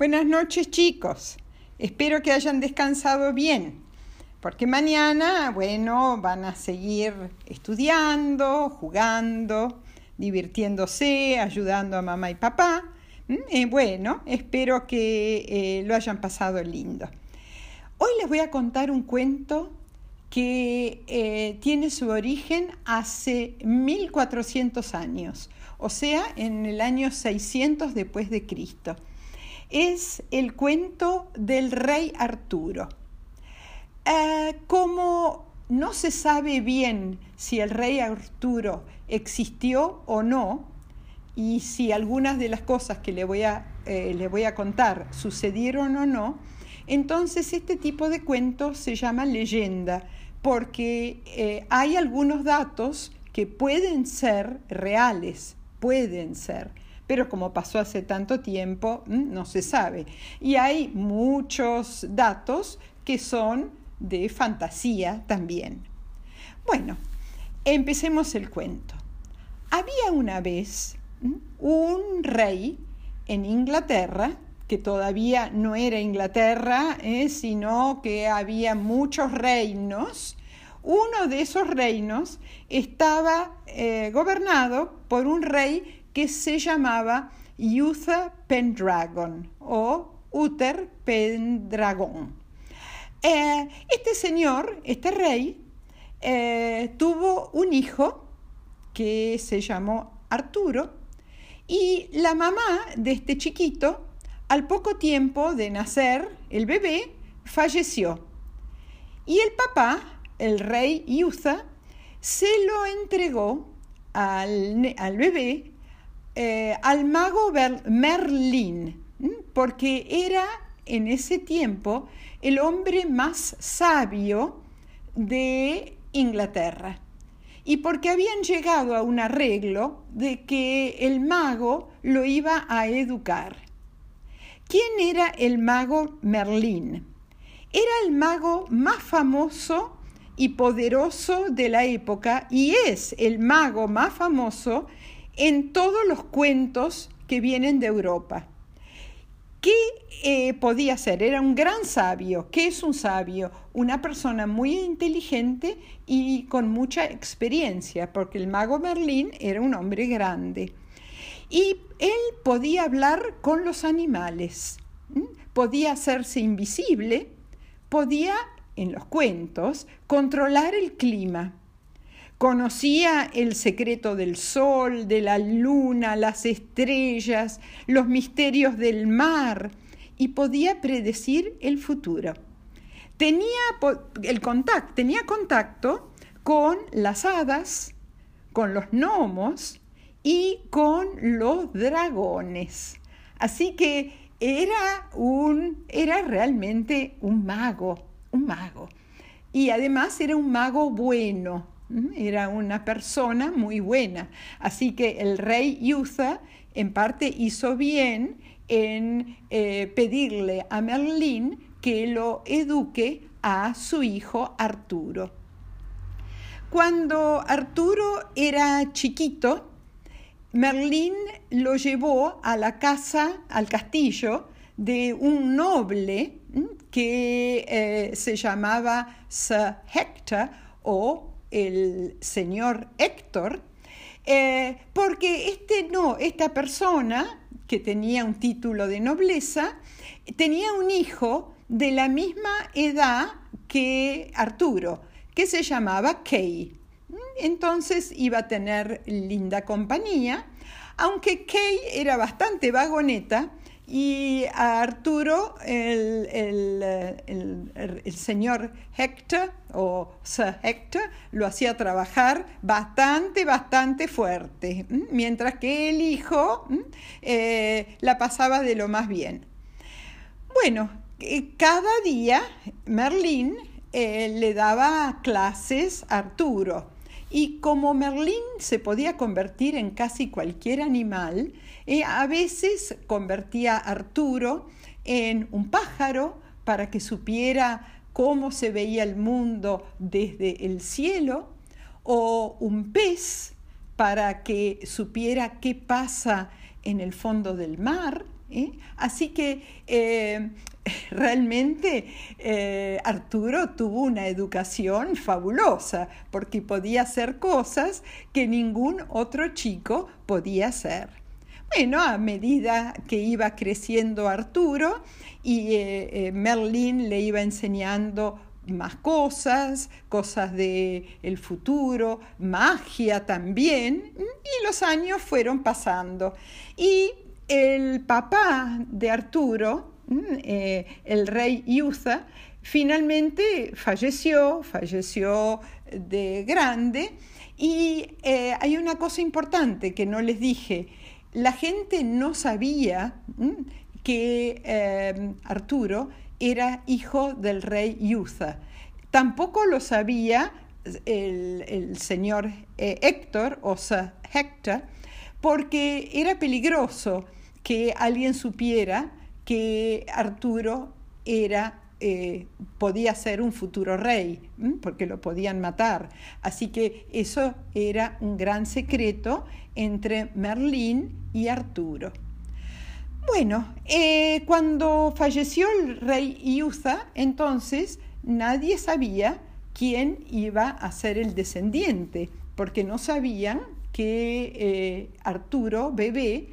Buenas noches chicos. Espero que hayan descansado bien, porque mañana, bueno, van a seguir estudiando, jugando, divirtiéndose, ayudando a mamá y papá. Mm, eh, bueno, espero que eh, lo hayan pasado lindo. Hoy les voy a contar un cuento que eh, tiene su origen hace 1400 años, o sea, en el año 600 después de Cristo es el cuento del rey Arturo. Eh, como no se sabe bien si el rey Arturo existió o no, y si algunas de las cosas que le voy a, eh, le voy a contar sucedieron o no, entonces este tipo de cuentos se llama leyenda, porque eh, hay algunos datos que pueden ser reales, pueden ser, pero como pasó hace tanto tiempo, mm, no se sabe. Y hay muchos datos que son de fantasía también. Bueno, empecemos el cuento. Había una vez mm, un rey en Inglaterra, que todavía no era Inglaterra, eh, sino que había muchos reinos. Uno de esos reinos estaba eh, gobernado por un rey que se llamaba Uther Pendragon o Uther Pendragon. Eh, este señor, este rey, eh, tuvo un hijo que se llamó Arturo y la mamá de este chiquito, al poco tiempo de nacer el bebé, falleció. Y el papá, el rey Uther, se lo entregó al bebé eh, al mago Merlín, porque era en ese tiempo el hombre más sabio de Inglaterra y porque habían llegado a un arreglo de que el mago lo iba a educar. ¿Quién era el mago Merlín? Era el mago más famoso y poderoso de la época y es el mago más famoso en todos los cuentos que vienen de Europa. ¿Qué eh, podía ser? Era un gran sabio. ¿Qué es un sabio? Una persona muy inteligente y con mucha experiencia, porque el mago Merlín era un hombre grande. Y él podía hablar con los animales, podía hacerse invisible, podía, en los cuentos, controlar el clima Conocía el secreto del sol, de la luna, las estrellas, los misterios del mar y podía predecir el futuro. Tenía, el contacto, tenía contacto con las hadas, con los gnomos y con los dragones. Así que era un era realmente un mago, un mago. Y además era un mago bueno, era una persona muy buena. Así que el rey Yuza en parte hizo bien en eh, pedirle a Merlín que lo eduque a su hijo Arturo. Cuando Arturo era chiquito, Merlín lo llevó a la casa, al castillo de un noble que eh, se llamaba Sir Hector o el señor Héctor, eh, porque este no, esta persona que tenía un título de nobleza, tenía un hijo de la misma edad que Arturo, que se llamaba Kay. Entonces iba a tener linda compañía, aunque Kay era bastante vagoneta, y a Arturo, el, señor Hector o Sir Hector lo hacía trabajar bastante, bastante fuerte, mientras que el hijo eh, la pasaba de lo más bien. Bueno, eh, cada día Merlín eh, le daba clases a Arturo. Y como Merlín se podía convertir en casi cualquier animal, a veces convertía a Arturo en un pájaro para que supiera cómo se veía el mundo desde el cielo, o un pez para que supiera qué pasa en el fondo del mar, ¿eh? Así que eh, realmente eh, Arturo tuvo una educación fabulosa porque podía hacer cosas que ningún otro chico podía hacer. Bueno, a medida que iba creciendo Arturo y Merlín le iba enseñando más cosas, cosas del el futuro, magia también, y los años fueron pasando. Y el papá de Arturo, eh, el rey Iuza, finalmente falleció, falleció de grande, y eh, hay una cosa importante que no les dije, la gente no sabía que eh, Arturo era hijo del rey Iuza. Tampoco lo sabía el, señor Héctor, o sea, Héctor, porque era peligroso que alguien supiera que Arturo era, eh, podía ser un futuro rey, porque lo podían matar. Así que eso era un gran secreto entre Merlín y Arturo. Bueno, eh, cuando falleció el rey Iuza, entonces nadie sabía quién iba a ser el descendiente, porque no sabían que eh, Arturo, bebé,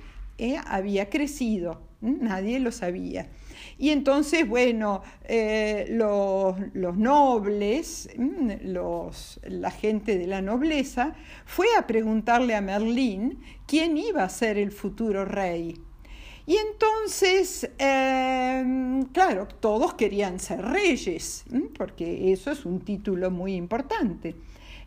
había crecido, nadie lo sabía. Y entonces, bueno, eh, los, nobles, los, la gente de la nobleza, fue a preguntarle a Merlín quién iba a ser el futuro rey. Y entonces, em, claro, todos querían ser reyes, porque eso es un título muy importante.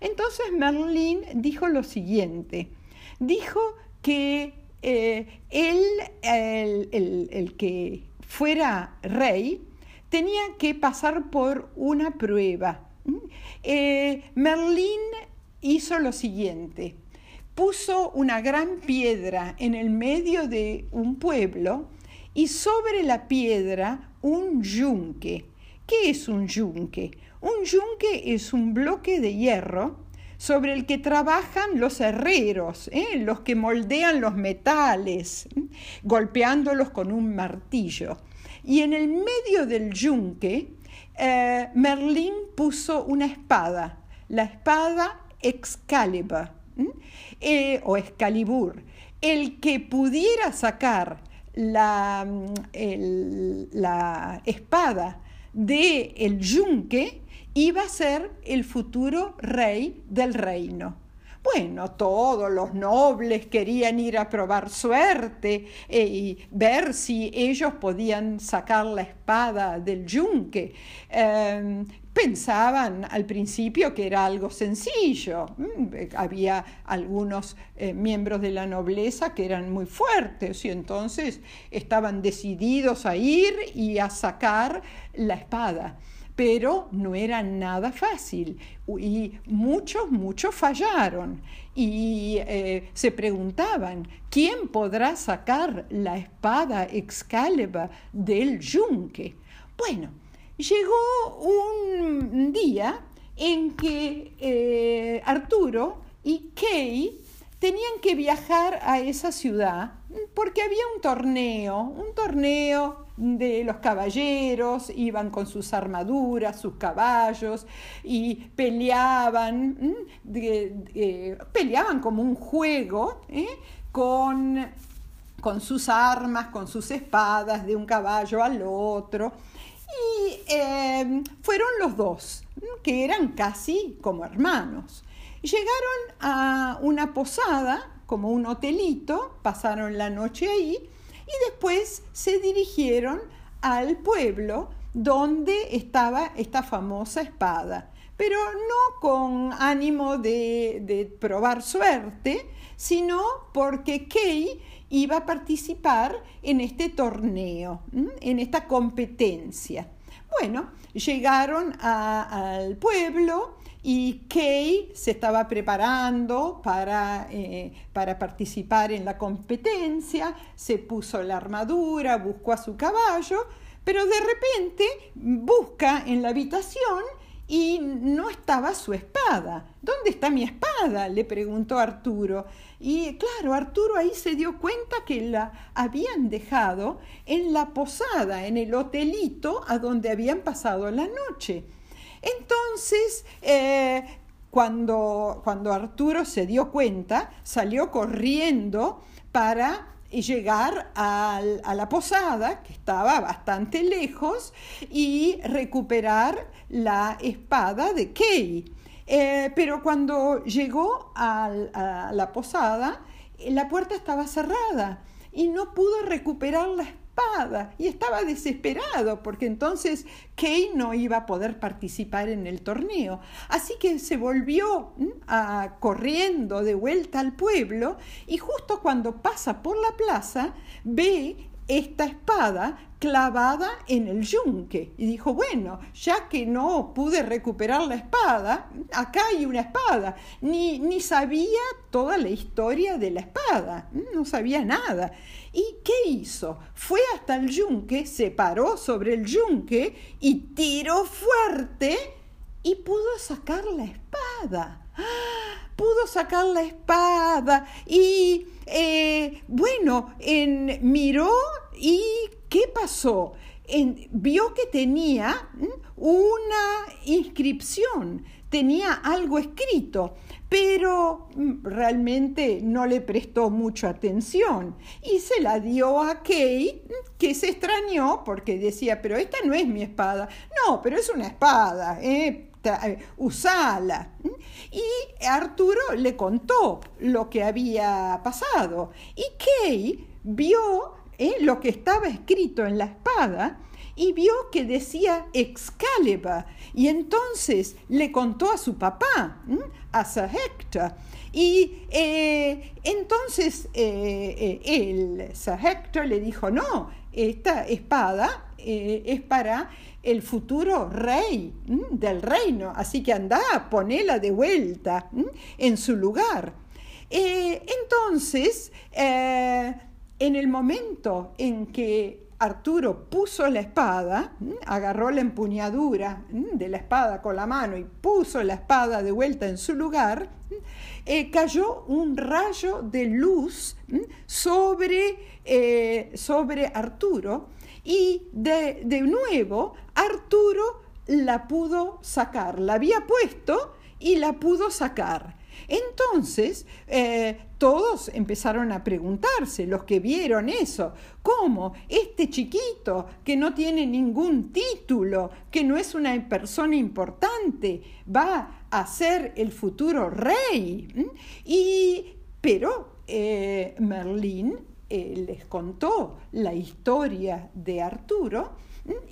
Entonces Merlín dijo lo siguiente, dijo que eh, él, el, que fuera rey, tenía que pasar por una prueba. Eh, Merlín hizo lo siguiente, puso una gran piedra en el medio de un pueblo y sobre la piedra un yunque. ¿Qué es un yunque? Un yunque es un bloque de hierro sobre el que trabajan los herreros, ¿eh? los que moldean los metales, golpeándolos con un martillo. Y en el medio del yunque, eh, Merlín puso una espada, la espada Excalibur, eh, o Excalibur. El que pudiera sacar la, la espada del el yunque iba a ser el futuro rey del reino. Bueno, todos los nobles querían ir a probar suerte eh, y ver si ellos podían sacar la espada del yunque. Em, pensaban al principio que era algo sencillo. Mm, había algunos eh, miembros de la nobleza que eran muy fuertes y entonces estaban decididos a ir y a sacar la espada pero no era nada fácil y muchos, muchos fallaron y eh, se preguntaban, ¿quién podrá sacar la espada Excalibur del yunque? Bueno, llegó un día en que eh, Arturo y Kay tenían que viajar a esa ciudad porque había un torneo, un torneo de los caballeros, iban con sus armaduras, sus caballos y peleaban, peleaban como un juego ¿eh? con, con sus armas, con sus espadas de un caballo al otro. Y eh, fueron los dos, que eran casi como hermanos. Llegaron a una posada, como un hotelito, pasaron la noche ahí y después se dirigieron al pueblo donde estaba esta famosa espada, pero no con ánimo de, probar suerte, sino porque Kay iba a participar en este torneo, en esta competencia. Bueno, llegaron al pueblo y Kay se estaba preparando para, eh, para participar en la competencia, se puso la armadura, buscó a su caballo, pero de repente busca en la habitación y no estaba su espada. ¿Dónde está mi espada? le preguntó Arturo. Y claro, Arturo ahí se dio cuenta que la habían dejado en la posada, en el hotelito a donde habían pasado la noche. Entonces, eh, cuando, cuando Arturo se dio cuenta, salió corriendo para llegar a la posada, que estaba bastante lejos, y recuperar la espada de Kay. Eh, pero cuando llegó a la posada, la puerta estaba cerrada y no pudo recuperar la espada y estaba desesperado porque entonces Kay no iba a poder participar en el torneo. Así que se volvió a, corriendo de vuelta al pueblo y justo cuando pasa por la plaza ve esta espada clavada en el yunque. Y dijo, bueno, ya que no pude recuperar la espada, acá hay una espada. Ni, ni sabía toda la historia de la espada, no sabía nada. ¿Y qué hizo? Fue hasta el yunque, se paró sobre el yunque y tiró fuerte y pudo sacar la espada. Pudo sacar la espada y eh, bueno, en, miró y ¿qué pasó? En, vio que tenía una inscripción, tenía algo escrito, pero realmente no le prestó mucha atención y se la dio a Kay, que se extrañó porque decía, pero esta no es mi espada. No, pero es una espada, ¿eh? Eh, usala. Y Arturo le contó lo que había pasado. Y Kay vio eh, lo que estaba escrito en la espada y vio que decía Excalibur. Y entonces le contó a su papá, a Sir Hector. Y eh, entonces el Sir Hector le dijo, no, esta espada es para el futuro rey del reino. Así que anda, ponela de vuelta en su lugar. Eh, entonces, eh, en el momento en que Arturo puso la espada, agarró la empuñadura de la espada con la mano y puso la espada de vuelta en su lugar, eh, cayó un rayo de luz sobre, sobre Arturo y de, nuevo Arturo la pudo sacar, la había puesto y la pudo sacar. Entonces, eh, todos empezaron a preguntarse, los que vieron eso, ¿cómo este chiquito que no tiene ningún título, que no es una persona importante, va a ser el futuro rey? ¿Mm? Y, pero eh, Merlín eh, les contó la historia de Arturo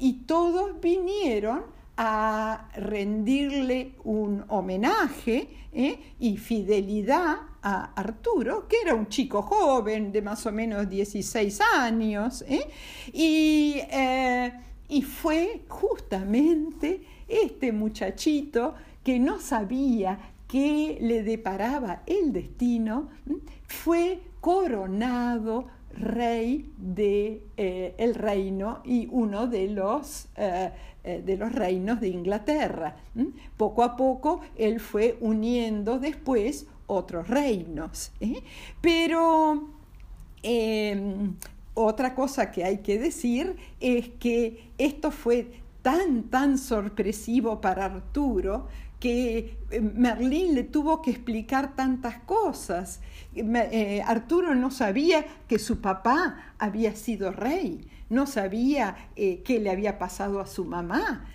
y todos vinieron a rendirle un homenaje ¿eh? y fidelidad a Arturo, que era un chico joven de más o menos 16 años, ¿eh? y, y fue justamente este muchachito que no sabía qué le deparaba el destino, fue coronado rey del de, eh, reino y uno de los, eh, eh, de los reinos de Inglaterra. Poco a poco él fue uniendo después otros reinos. Pero em, otra cosa que hay que decir es que esto fue tan, tan sorpresivo para Arturo que eh, Merlín le tuvo que explicar tantas cosas. Eh, Arturo no sabía que su papá había sido rey, no sabía eh, qué le había pasado a su mamá,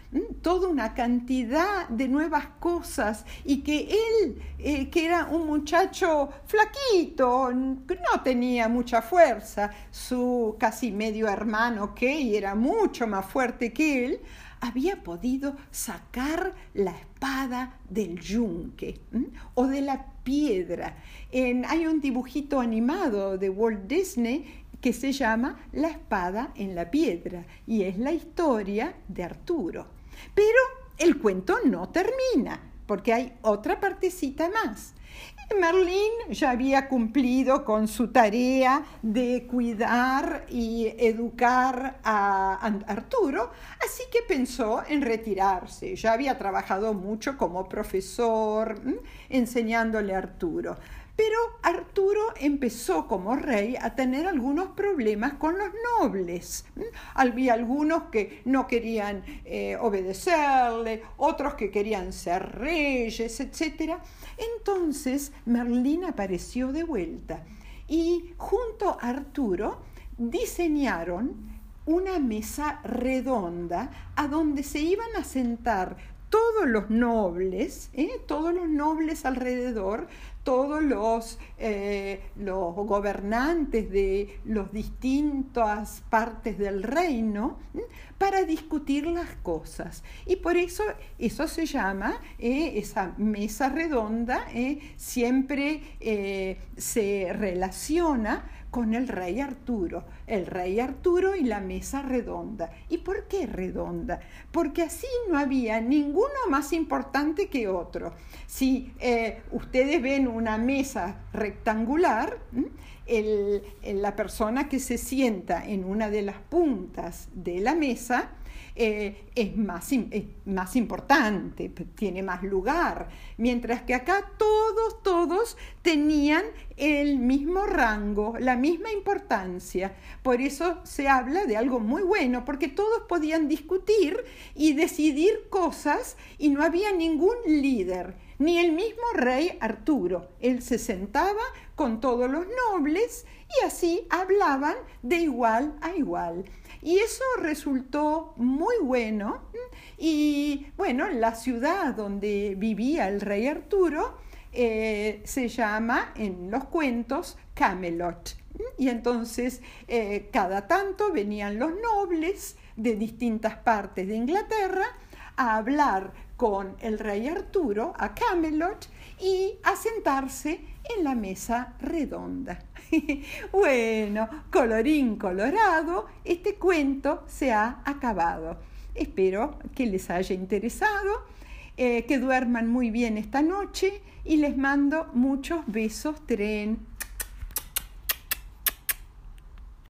toda una cantidad de nuevas cosas y que él, que era un muchacho flaquito, no tenía mucha fuerza, su casi medio hermano que era mucho más fuerte que él, había podido sacar la espada del yunque o de la piedra. hay un dibujito animado de Walt Disney que se llama La espada en la piedra y es la historia de Arturo. Pero el cuento no termina porque hay otra partecita más. Merlín ya había cumplido con su tarea de cuidar y educar a Arturo, así que pensó en retirarse. Ya había trabajado mucho como profesor, enseñándole a Arturo. Pero Arturo empezó como rey a tener algunos problemas con los nobles. Había algunos que no querían eh, obedecerle, otros que querían ser reyes, etc. Entonces Merlín apareció de vuelta y junto a Arturo diseñaron una mesa redonda a donde se iban a sentar todos los nobles, ¿eh? todos los nobles alrededor, todos los, eh, los gobernantes de las distintas partes del reino para discutir las cosas. Y por eso eso se llama, eh, esa mesa redonda, eh, siempre se relaciona con el rey Arturo, el rey Arturo y la mesa redonda. ¿Y por qué redonda? Porque así no había ninguno más importante que otro. Si ustedes ven una mesa rectangular, la persona que se sienta en una de las puntas de la mesa eh, es, más, más importante, tiene más lugar, mientras que acá todos, todos tenían el mismo rango, la misma importancia. Por eso se habla de algo muy bueno, porque todos podían discutir y decidir cosas y no había ningún líder ni el mismo rey Arturo. Él se sentaba con todos los nobles y así hablaban de igual a igual. Y eso resultó muy bueno. Y bueno, la ciudad donde vivía el rey Arturo eh, se llama en los cuentos Camelot. Y entonces eh, cada tanto venían los nobles de distintas partes de Inglaterra a hablar con el rey Arturo a Camelot y a sentarse en la mesa redonda. bueno, colorín colorado, este cuento se ha acabado. Espero que les haya interesado, eh, que duerman muy bien esta noche y les mando muchos besos tren